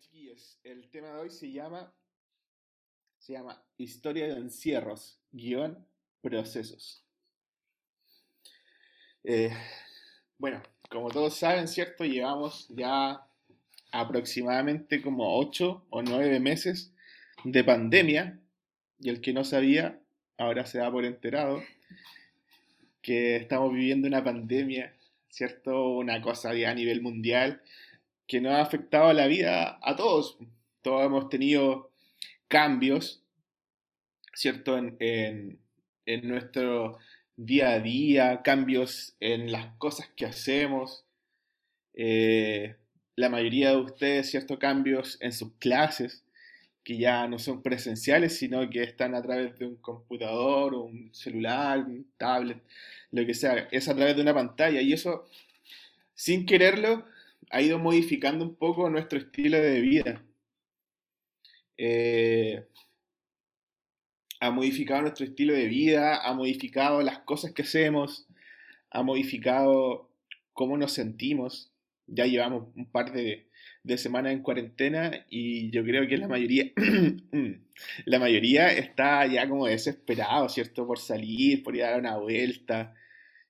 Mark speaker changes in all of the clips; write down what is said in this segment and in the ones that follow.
Speaker 1: Chiquillos, el tema de hoy se llama, se llama Historia de encierros, guion, procesos. Eh, bueno, como todos saben, ¿cierto? Llevamos ya aproximadamente como 8 o 9 meses de pandemia y el que no sabía ahora se da por enterado que estamos viviendo una pandemia, ¿cierto? Una cosa ya a nivel mundial que nos ha afectado la vida a todos. Todos hemos tenido cambios, ¿cierto? En, nuestro día a día, cambios en las cosas que hacemos. Eh, la mayoría de ustedes, ¿cierto? Cambios en sus clases, que ya no son presenciales, sino que están a través de un computador, un celular, un tablet, lo que sea. Es a través de una pantalla y eso, sin quererlo, ha ido modificando un poco nuestro estilo de vida. Eh, ha modificado nuestro estilo de vida, ha modificado las cosas que hacemos, ha modificado cómo nos sentimos. Ya llevamos un par de, semanas en cuarentena y yo creo que la mayoría, la mayoría está ya como desesperado, ¿cierto? Por salir, por ir a dar una vuelta,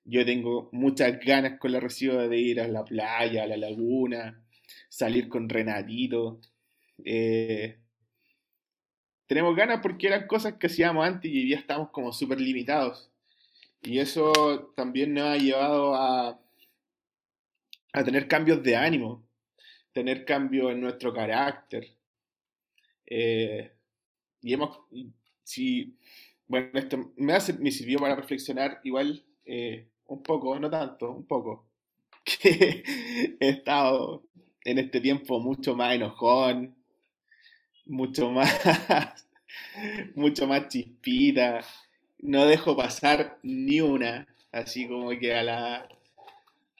Speaker 1: yo tengo muchas ganas con la recibo de ir a la playa, a la laguna, salir con Renatito. Eh, tenemos ganas porque eran cosas que hacíamos antes y día estamos como súper limitados. Y eso también nos ha llevado a, a tener cambios de ánimo, tener cambios en nuestro carácter. Eh, y hemos, si, bueno, esto me, hace, me sirvió para reflexionar igual eh, un poco, no tanto, un poco, que he estado en este tiempo mucho más enojón, mucho más, mucho más chispita, no dejo pasar ni una, así como que a la,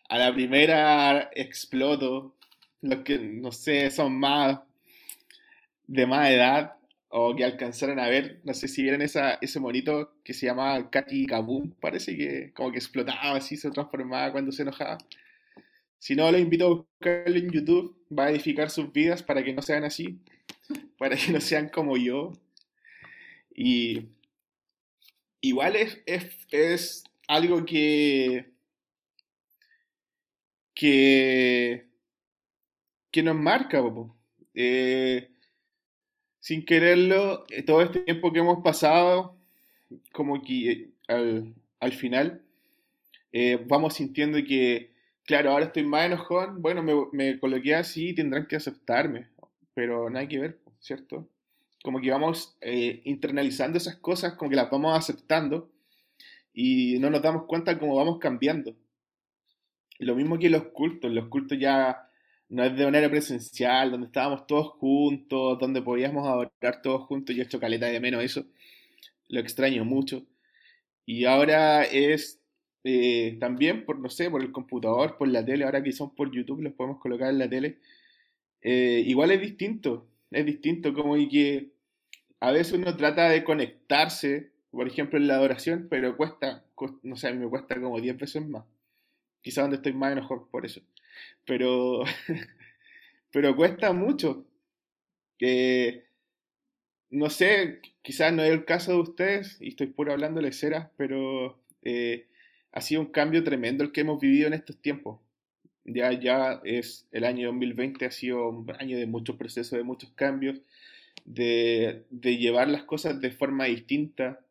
Speaker 1: a la primera exploto, los que, no sé, son más de más edad, o que alcanzaron a ver, no sé si vieron esa, ese monito que se llamaba Kaki Kaboom, parece que como que explotaba así, se transformaba cuando se enojaba. Si no, los invito a buscarlo en YouTube, va a edificar sus vidas para que no sean así, para que no sean como yo. Y igual es, es, algo que, que, que nos marca, eh, sin quererlo, eh, todo este tiempo que hemos pasado, como que eh, al, final, eh, vamos sintiendo que, claro, ahora estoy más enojón, bueno, me, me coloqué así, tendrán que aceptarme, pero nada que ver, ¿cierto? Como que vamos internalizando esas cosas, como que las vamos aceptando y no nos damos cuenta cómo vamos cambiando. Lo mismo que los cultos, los cultos ya no es de manera presencial, donde estábamos todos juntos, donde podíamos adorar todos juntos. Yo he hecho caleta de menos eso, lo extraño mucho. Y ahora es eh, también por, no sé, por el computador, por la tele, ahora que son por YouTube, los podemos colocar en la tele. Eh, igual es distinto, es distinto como y que a veces uno trata de conectarse, por ejemplo en la adoración, pero cuesta, no sé, a mí me cuesta como 10 veces más. Quizás donde estoy más enojado por eso pero, pero cuesta mucho. Que, no sé, quizás no es el caso de ustedes, y estoy puro hablando de cera, pero eh, ha sido un cambio tremendo el que hemos vivido en estos tiempos. Ya, ya es el año 2020, ha sido un año de muchos procesos, de muchos cambios, de, de llevar las cosas de forma distinta.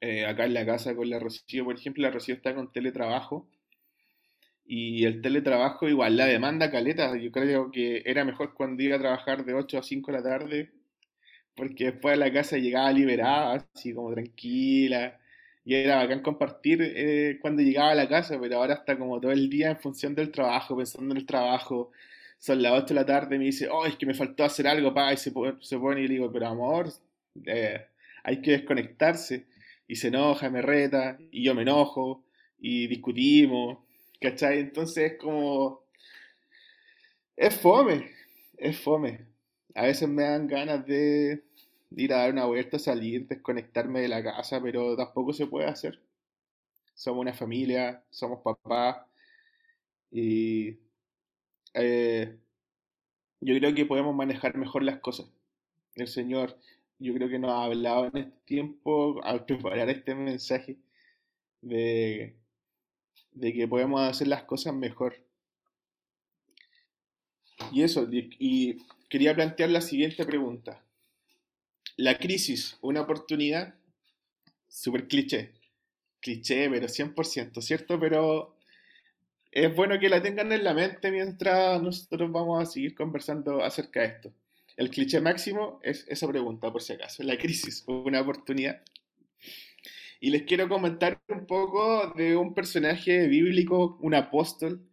Speaker 1: Eh, acá en la casa con la Rocío, por ejemplo, la Rocío está con teletrabajo y el teletrabajo igual, la demanda caleta, yo creo que era mejor cuando iba a trabajar de 8 a 5 de la tarde, porque después a la casa llegaba liberada, así como tranquila, y era bacán compartir eh, cuando llegaba a la casa, pero ahora está como todo el día en función del trabajo, pensando en el trabajo, son las 8 de la tarde me dice, oh, es que me faltó hacer algo, pa, y se, se pone y le digo, pero amor, eh, hay que desconectarse, y se enoja, me reta, y yo me enojo, y discutimos, ¿Cachai? Entonces es como... Es fome, es fome. A veces me dan ganas de ir a dar una vuelta, salir, desconectarme de la casa, pero tampoco se puede hacer. Somos una familia, somos papás y eh, yo creo que podemos manejar mejor las cosas. El Señor, yo creo que nos ha hablado en este tiempo al preparar este mensaje de, de que podemos hacer las cosas mejor. Y eso, y quería plantear la siguiente pregunta. La crisis, una oportunidad, súper cliché, cliché, pero 100%, ¿cierto? Pero es bueno que la tengan en la mente mientras nosotros vamos a seguir conversando acerca de esto. El cliché máximo es esa pregunta, por si acaso. La crisis, una oportunidad. Y les quiero comentar un poco de un personaje bíblico, un apóstol,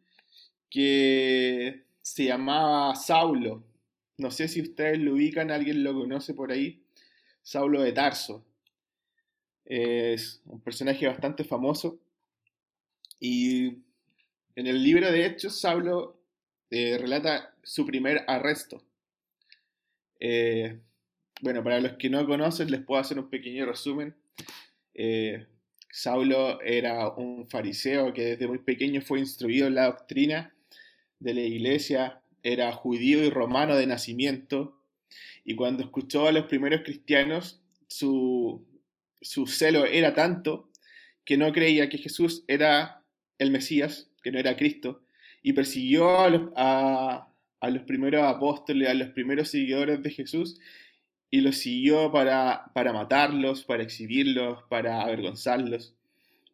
Speaker 1: que se llamaba Saulo. No sé si ustedes lo ubican, alguien lo conoce por ahí. Saulo de Tarso. Es un personaje bastante famoso. Y en el libro de Hechos, Saulo eh, relata su primer arresto. Eh, bueno, para los que no conocen, les puedo hacer un pequeño resumen. Eh, Saulo era un fariseo que desde muy pequeño fue instruido en la doctrina de la iglesia, era judío y romano de nacimiento, y cuando escuchó a los primeros cristianos, su, su celo era tanto que no creía que Jesús era el Mesías, que no era Cristo, y persiguió a a, los primeros apóstoles, a los primeros seguidores de Jesús, y los siguió para, para matarlos, para exhibirlos, para avergonzarlos,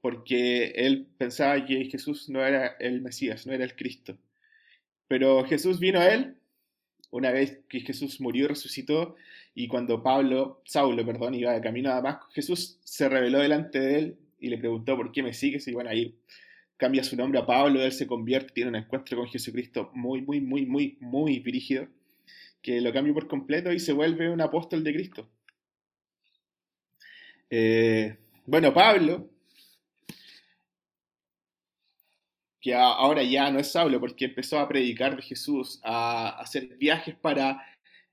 Speaker 1: porque él pensaba que Jesús no era el Mesías, no era el Cristo. Pero Jesús vino a él una vez que Jesús murió resucitó, y cuando Pablo, Saulo, perdón, iba de camino a Damasco, Jesús se reveló delante de él y le preguntó, ¿por qué me sigues? Y bueno, ahí cambia su nombre a Pablo, él se convierte, tiene un encuentro con Jesucristo muy, muy, muy, muy, muy brígido, que lo cambia por completo y se vuelve un apóstol de Cristo. Eh, bueno, Pablo, que ahora ya no es Saulo porque empezó a predicar de Jesús, a hacer viajes para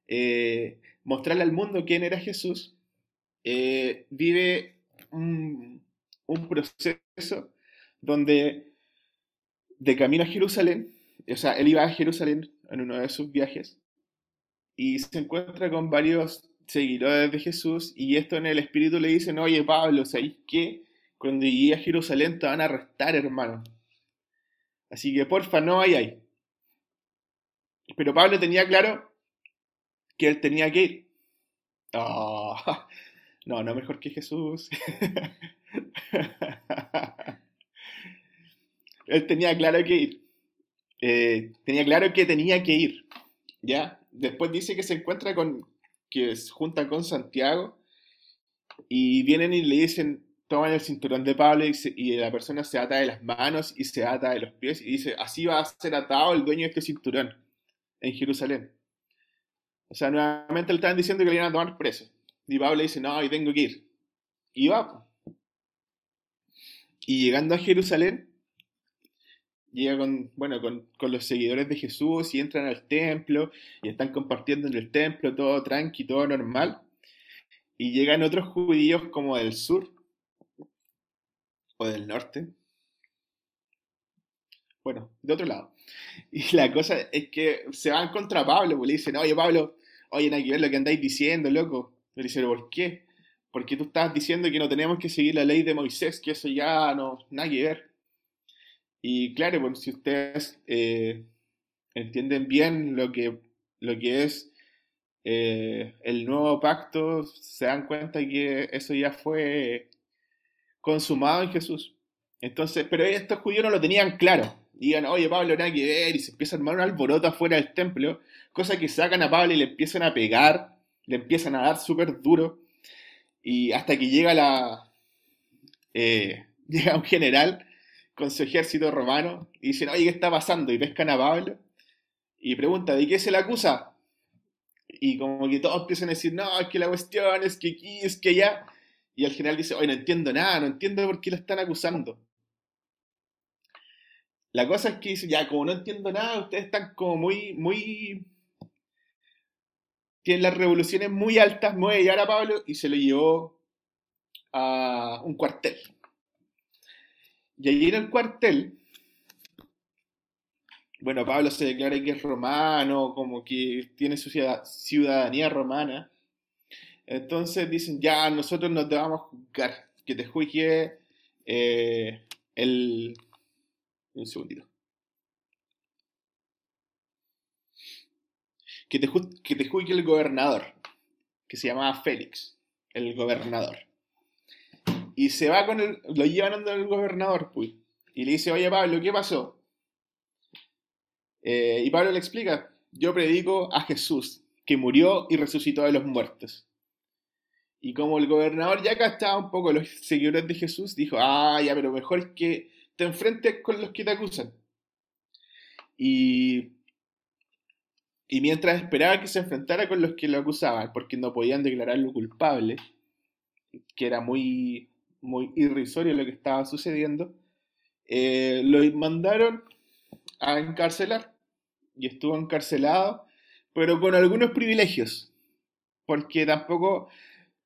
Speaker 1: eh, mostrarle al mundo quién era Jesús, eh, vive un, proceso donde de camino a Jerusalén, o sea, él iba a Jerusalén en uno de sus viajes y se encuentra con varios seguidores de Jesús y esto en el espíritu le dicen, oye Pablo, ¿sabes qué? Cuando llegué a Jerusalén te van a arrestar, hermano. Así que porfa, no hay ahí. Pero Pablo tenía claro que él tenía que ir. Ah, no, no mejor que Jesús. él tenía claro que ir. Eh, tenía claro que tenía que ir. ¿Ya? Después dice que se encuentra con. que se junta con Santiago. Y vienen y le dicen: toman el cinturón de Pablo y, la persona se ata de las manos y se ata de los pies y dice, así va a ser atado el dueño de este cinturón en Jerusalén. O sea, nuevamente le estaban diciendo que le iban a tomar preso. Y Pablo dice, no, y tengo que ir. Y va. Y llegando a Jerusalén, llega con, bueno, con, con, los seguidores de Jesús y entran al templo y están compartiendo en el templo todo tranqui, todo normal. Y llegan otros judíos como del sur o del norte. Bueno, de otro lado. Y la cosa es que se van contra Pablo, porque le dicen, oye Pablo, oye, hay que ver lo que andáis diciendo, loco. Le dicen, ¿por qué? Porque tú estás diciendo que no tenemos que seguir la ley de Moisés, que eso ya no, nada que ver. Y claro, pues si ustedes eh, entienden bien lo que, lo que es eh, el nuevo pacto, se dan cuenta que eso ya fue consumado en Jesús. Entonces, pero estos judíos no lo tenían claro. Digan, oye Pablo, nada que ver, y se empieza a armar un alboroto afuera del templo, cosa que sacan a Pablo y le empiezan a pegar, le empiezan a dar súper duro, y hasta que llega la. Eh, llega un general con su ejército romano y dicen, oye, ¿qué está pasando? Y pescan a Pablo y pregunta, ¿de qué se le acusa? Y como que todos empiezan a decir, no, es que la cuestión es que aquí, es que allá. Y el general dice, oye, no entiendo nada, no entiendo por qué lo están acusando. La cosa es que dice, ya, como no entiendo nada, ustedes están como muy, muy... Tienen las revoluciones muy altas, me voy a llevar a Pablo y se lo llevó a un cuartel. Y allí en el cuartel bueno, Pablo se declara que es romano, como que tiene su ciudadanía romana. Entonces dicen, ya, nosotros no te vamos a juzgar, que te juzgue eh, el... Un segundito. Que te, que te juzgue el gobernador, que se llamaba Félix, el gobernador. Y se va con el, lo llevan ando el gobernador, pues, y le dice, oye Pablo, ¿qué pasó? Eh, y Pablo le explica, yo predico a Jesús, que murió y resucitó de los muertos. Y como el gobernador ya cachaba un poco los seguidores de Jesús, dijo, ah, ya, pero mejor es que te enfrentes con los que te acusan. Y, y mientras esperaba que se enfrentara con los que lo acusaban, porque no podían declararlo culpable, que era muy, muy irrisorio lo que estaba sucediendo, eh, lo mandaron a encarcelar. Y estuvo encarcelado, pero con algunos privilegios. Porque tampoco,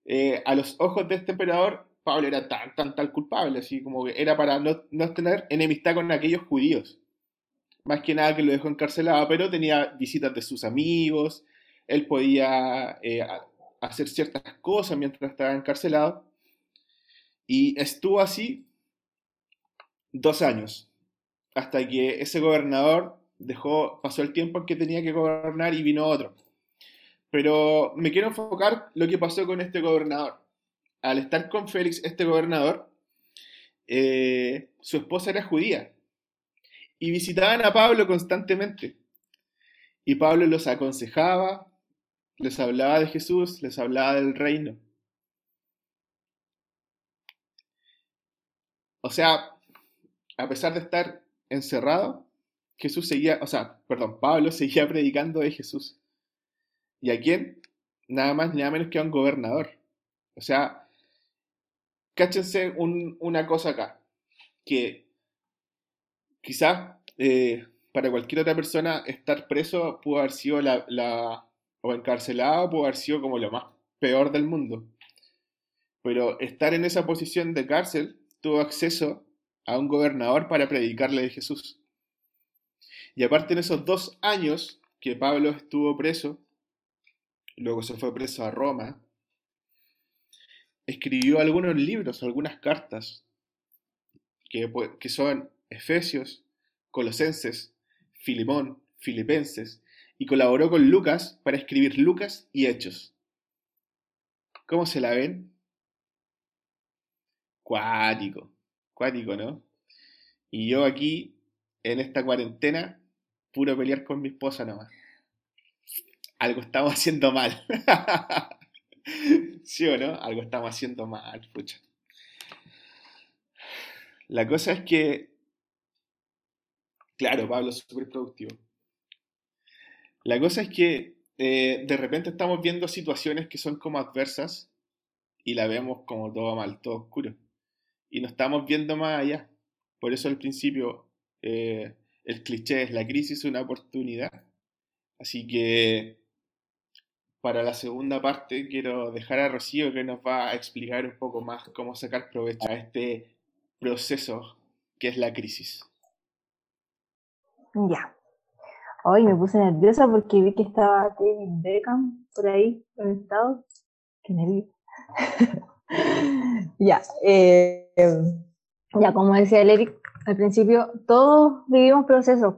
Speaker 1: eh, a los ojos de este emperador, Pablo era tan, tan, tan culpable, así como que era para no, no tener enemistad con aquellos judíos. Más que nada que lo dejó encarcelado, pero tenía visitas de sus amigos, él podía eh, hacer ciertas cosas mientras estaba encarcelado. Y estuvo así dos años hasta que ese gobernador dejó, pasó el tiempo en que tenía que gobernar y vino otro. Pero me quiero enfocar lo que pasó con este gobernador. Al estar con Félix, este gobernador, eh, su esposa era judía y visitaban a Pablo constantemente. Y Pablo los aconsejaba, les hablaba de Jesús, les hablaba del reino. O sea, a pesar de estar encerrado, Jesús seguía, o sea, perdón, Pablo seguía predicando de Jesús. ¿Y a quién? Nada más, nada menos que a un gobernador. O sea, cáchense una cosa acá, que quizás eh, para cualquier otra persona estar preso pudo haber sido la, o encarcelado pudo haber sido como lo más peor del mundo. Pero estar en esa posición de cárcel tuvo acceso a un gobernador para predicarle de Jesús. Y aparte en esos dos años que Pablo estuvo preso, luego se fue preso a Roma, escribió algunos libros, algunas cartas, que, son Efesios, Colosenses, Filimón, Filipenses, y colaboró con Lucas para escribir Lucas y Hechos. ¿Cómo se la ven? Cuático. Cuático, ¿no? Y yo aquí, en esta cuarentena, puro pelear con mi esposa nomás. Algo estamos haciendo mal. ¿Sí o no? Algo estamos haciendo mal, pucha. La cosa es que, claro, Pablo es súper productivo. La cosa es que eh, de repente estamos viendo situaciones que son como adversas y la vemos como todo mal, todo oscuro y no estamos viendo más allá. Por eso al principio eh, el cliché es la crisis una oportunidad. Así que para la segunda parte quiero dejar a Rocío que nos va a explicar un poco más cómo sacar provecho a este proceso que es la crisis.
Speaker 2: Ya. Hoy me puse nerviosa porque vi que estaba David Beckham por ahí conectado. Qué nervio. ya, eh, ya como decía el Eric al principio, todos vivimos procesos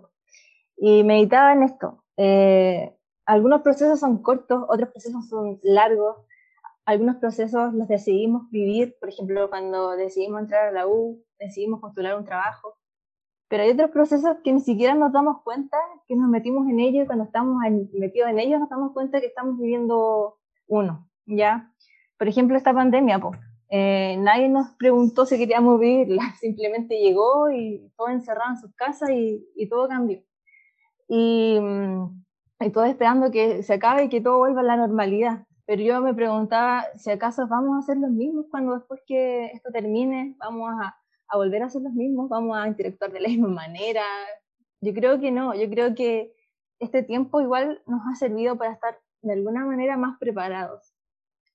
Speaker 2: y meditaba en esto. Eh, algunos procesos son cortos, otros procesos son largos, algunos procesos los decidimos vivir, por ejemplo, cuando decidimos entrar a la U, decidimos postular un trabajo, pero hay otros procesos que ni siquiera nos damos cuenta que nos metimos en ellos y cuando estamos metidos en ellos nos damos cuenta que estamos viviendo uno, ¿ya? por ejemplo, esta pandemia, pues, nadie nos preguntó si queríamos vivirla, simplemente llegó y todo encerrado en sus casas y, y todo cambió. Y, mm, y todo esperando que se acabe y que todo vuelva a la normalidad. Pero yo me preguntaba si acaso vamos a ser los mismos cuando después que esto termine, vamos a, a volver a ser los mismos, vamos a interactuar de la misma manera. Yo creo que no, yo creo que este tiempo igual nos ha servido para estar de alguna manera más preparados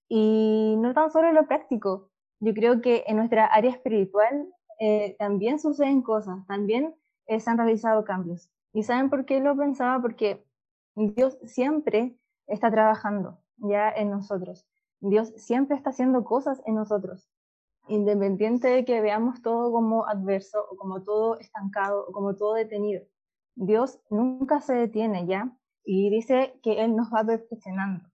Speaker 2: y no tan solo lo práctico, yo creo que en nuestra área espiritual eh, también suceden cosas, también eh, se han realizado cambios. ¿Y saben por qué lo pensaba? Porque Dios siempre está trabajando ya en nosotros. Dios siempre está haciendo cosas en nosotros, independiente de que veamos todo como adverso o como todo estancado o como todo detenido. Dios nunca se detiene, ¿ya? Y dice que Él nos va perfeccionando,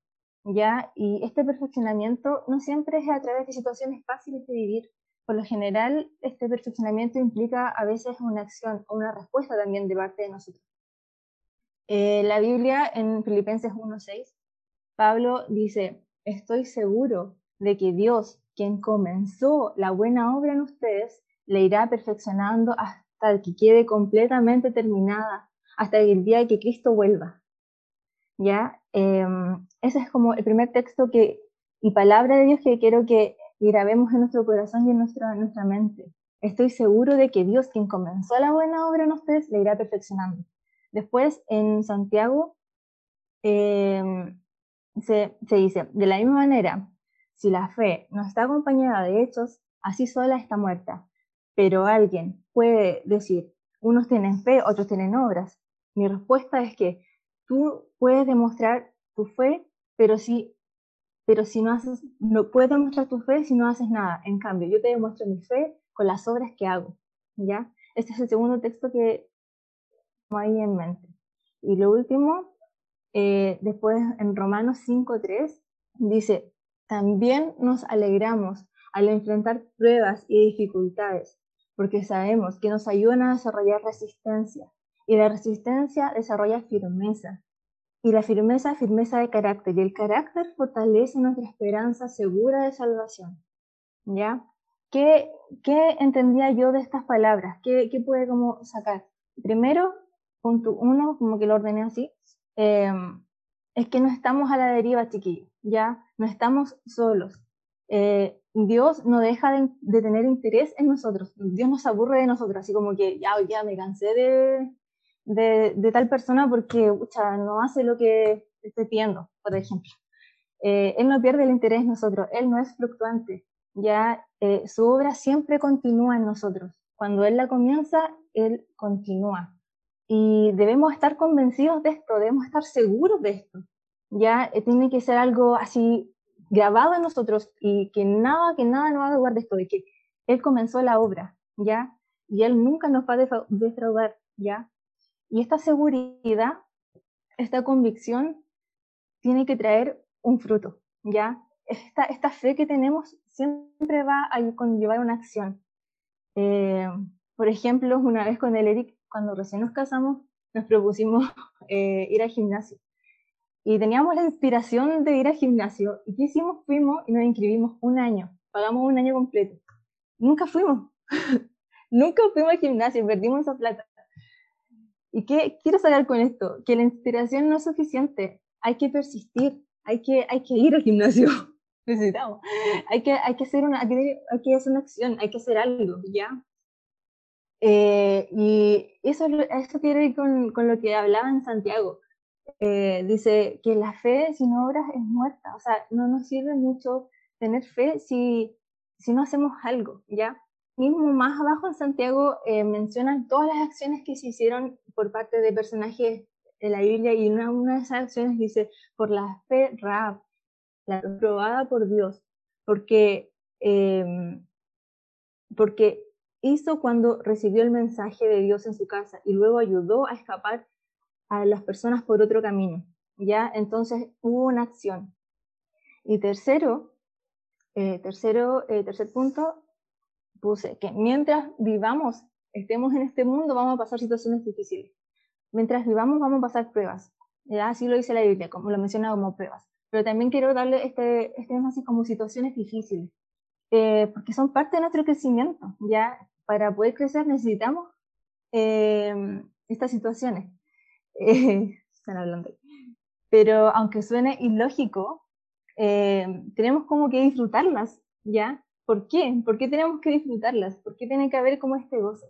Speaker 2: ¿ya? Y este perfeccionamiento no siempre es a través de situaciones fáciles de vivir. Por lo general, este perfeccionamiento implica a veces una acción o una respuesta también de parte de nosotros. Eh, la Biblia en Filipenses 1.6, Pablo dice, estoy seguro de que Dios, quien comenzó la buena obra en ustedes, le irá perfeccionando hasta que quede completamente terminada, hasta el día que Cristo vuelva. ¿Ya? Em, ese es como el primer texto que, y palabra de Dios que quiero que grabemos en nuestro corazón y en nuestra, en nuestra mente. Estoy seguro de que Dios, quien comenzó la buena obra en ustedes, le irá perfeccionando. Después, en Santiago, em, se, dice, de la misma manera, si la fe no está acompañada de hechos, así sola está muerta. Pero alguien puede decir, unos tienen fe, otros tienen obras. Mi respuesta es que tú puedes demostrar tu fe, pero si, pero si no haces, no puedes demostrar tu fe si no haces nada. En cambio, yo te demuestro mi fe con las obras que hago. ¿Ya? Este es el segundo texto que tengo ahí en mente. Y lo último eh, después en Romanos 5.3 dice, también nos alegramos al enfrentar pruebas y dificultades, porque sabemos que nos ayudan a desarrollar resistencia, y la resistencia desarrolla firmeza, y la firmeza, firmeza de carácter, y el carácter fortalece nuestra esperanza segura de salvación. ¿Ya? ¿Qué, qué entendía yo de estas palabras? ¿Qué, qué puede como sacar? Primero, punto uno, como que lo ordené así, Em, es que no estamos a la deriva, chiquillos, ya no estamos solos. Eh, Dios no deja de, tener interés en nosotros, Dios nos aburre de nosotros, así como que ya, ya me cansé de, de, tal persona porque no hace lo que estoy pidiendo, por ejemplo. Eh, él no pierde el interés en nosotros, Él no es fluctuante, ya eh, su obra siempre continúa en nosotros. Cuando Él la comienza, Él continúa. Y debemos estar convencidos de esto, debemos estar seguros de esto. Ya eh, tiene que ser algo así grabado en nosotros y que nada, que nada nos va a guardar de esto, de que Él comenzó la obra, ¿ya? Y Él nunca nos va a defraudar, ¿ya? Y esta seguridad, esta convicción, tiene que traer un fruto, ¿ya? Esta, esta fe que tenemos siempre va a conllevar una acción. Eh, por ejemplo, una vez con el Eric cuando recién nos casamos, nos propusimos eh, ir al gimnasio. Y teníamos la inspiración de ir al gimnasio. ¿Y qué hicimos? Fuimos y nos inscribimos un año. Pagamos un año completo. Nunca fuimos. Nunca fuimos al gimnasio, perdimos esa plata. ¿Y qué quiero saber con esto? Que la inspiración no es suficiente. Hay que persistir. Hay que, hay que ir al gimnasio. Necesitamos. Hay que, hay, que hacer una, hay que hacer una acción, hay que hacer algo, ¿ya? Eh, y eso, eso tiene que ver con, lo que hablaba en Santiago. Eh, dice que la fe sin obras es muerta, o sea, no nos sirve mucho tener fe si, si no hacemos algo, ¿ya? Mismo más abajo en Santiago eh, mencionan todas las acciones que se hicieron por parte de personajes de la Biblia y una, una de esas acciones dice, por la fe Rab, la probada por Dios, porque, porque hizo cuando recibió el mensaje de Dios en su casa y luego ayudó a escapar a las personas por otro camino. ¿ya? Entonces hubo una acción. Y tercero, eh, tercero eh, tercer punto, puse que mientras vivamos, estemos en este mundo, vamos a pasar situaciones difíciles. Mientras vivamos, vamos a pasar pruebas. ¿ya? Así lo dice la Biblia, como lo menciona como pruebas. Pero también quiero darle este, este así como situaciones difíciles. Eh, porque son parte de nuestro crecimiento, ¿ya? para poder crecer necesitamos eh, estas situaciones. Eh, están hablando. Pero aunque suene ilógico, eh, tenemos como que disfrutarlas, ¿ya? ¿Por qué? ¿Por qué tenemos que disfrutarlas? ¿Por qué tiene que haber como este gozo?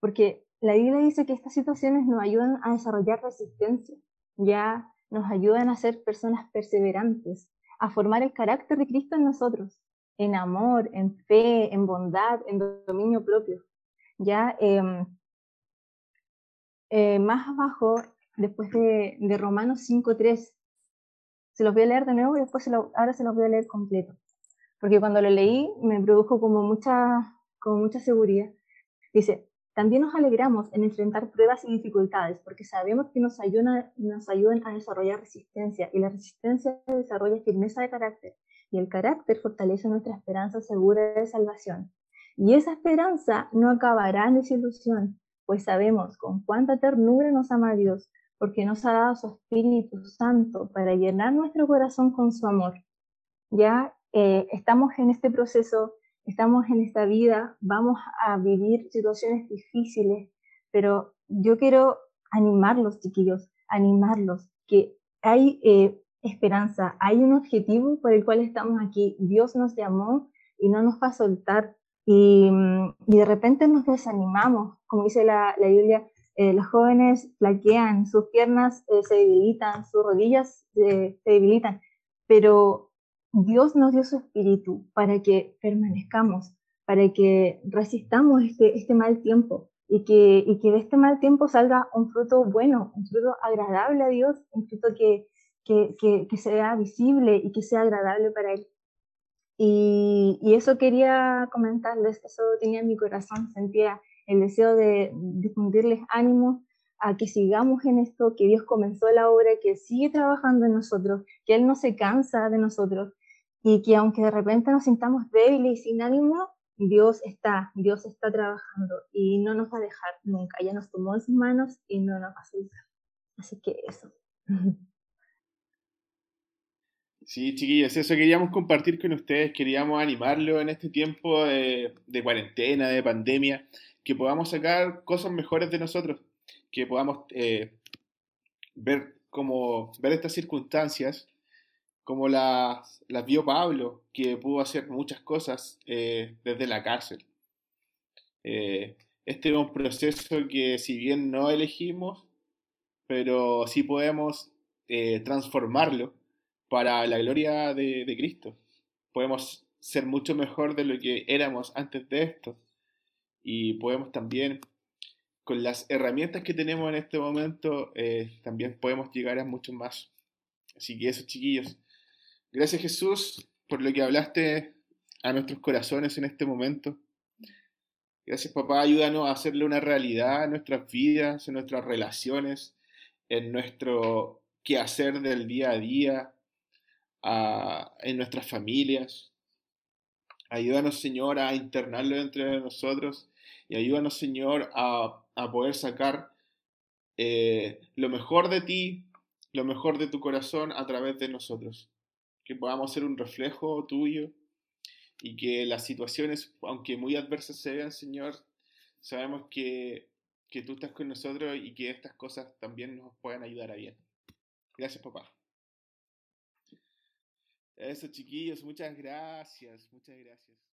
Speaker 2: Porque la Biblia dice que estas situaciones nos ayudan a desarrollar resistencia, ya nos ayudan a ser personas perseverantes, a formar el carácter de Cristo en nosotros en amor, en fe, en bondad, en dominio propio. ¿ya? Em, eh, más abajo, después de, de Romanos 5.3. Se los voy a leer de nuevo y después ahora se los voy a leer completo. Porque cuando lo leí me produjo como mucha, como mucha seguridad. Dice, también nos alegramos en enfrentar pruebas y dificultades porque sabemos que nos ayudan, nos ayudan a desarrollar resistencia y la resistencia desarrolla firmeza de carácter y el carácter fortalece nuestra esperanza segura de salvación. Y esa esperanza no acabará en desilusión, pues sabemos con cuánta ternura nos ama Dios, porque nos ha dado su Espíritu Santo para llenar nuestro corazón con su amor. Ya eh, estamos en este proceso estamos en esta vida, vamos a vivir situaciones difíciles, pero yo quiero animarlos, chiquillos, animarlos, que hay eh, esperanza, hay un objetivo por el cual estamos aquí. Dios nos llamó y no nos va a soltar. Y, de repente nos desanimamos, como dice la, Biblia, eh, los jóvenes flaquean, sus piernas se debilitan, sus rodillas se debilitan, pero Dios nos dio su espíritu para que permanezcamos, para que resistamos este, este mal tiempo y que, de este mal tiempo salga un fruto bueno, un fruto agradable a Dios, un fruto que, sea visible y que sea agradable para Él. Y, y, eso quería comentarles, eso tenía en mi corazón, sentía el deseo de difundirles ánimo a que sigamos en esto, que Dios comenzó la obra, que sigue trabajando en nosotros, que Él no se cansa de nosotros, y que aunque de repente nos sintamos débiles y sin ánimo, Dios está, Dios está trabajando y no nos va a dejar nunca. Ya nos tomó en sus manos y no nos va a soltar. Así que eso.
Speaker 1: Sí, chiquillos, eso queríamos compartir con ustedes, queríamos animarlo en este tiempo de, cuarentena, de pandemia, que podamos sacar cosas mejores de nosotros, que podamos eh, ver como ver estas circunstancias como las, las vio Pablo, que pudo hacer muchas cosas eh, desde la cárcel. Eh, este es un proceso que si bien no elegimos, pero sí podemos eh, transformarlo para la gloria de, de, Cristo. Podemos ser mucho mejor de lo que éramos antes de esto. Y podemos también, con las herramientas que tenemos en este momento, también podemos llegar a mucho más. Así que eso, chiquillos, Gracias Jesús por lo que hablaste a nuestros corazones en este momento. Gracias papá, ayúdanos a hacerle una realidad en nuestras vidas, en nuestras relaciones, en nuestro quehacer del día a día, en nuestras familias. Ayúdanos Señor a internarlo entre nosotros y ayúdanos Señor a, poder sacar eh, lo mejor de ti, lo mejor de tu corazón a través de nosotros que podamos ser un reflejo tuyo y que las situaciones, aunque muy adversas se vean, Señor, sabemos que, que tú estás con nosotros y que estas cosas también nos pueden ayudar a bien. Gracias, papá. Eso, chiquillos, muchas gracias, muchas gracias.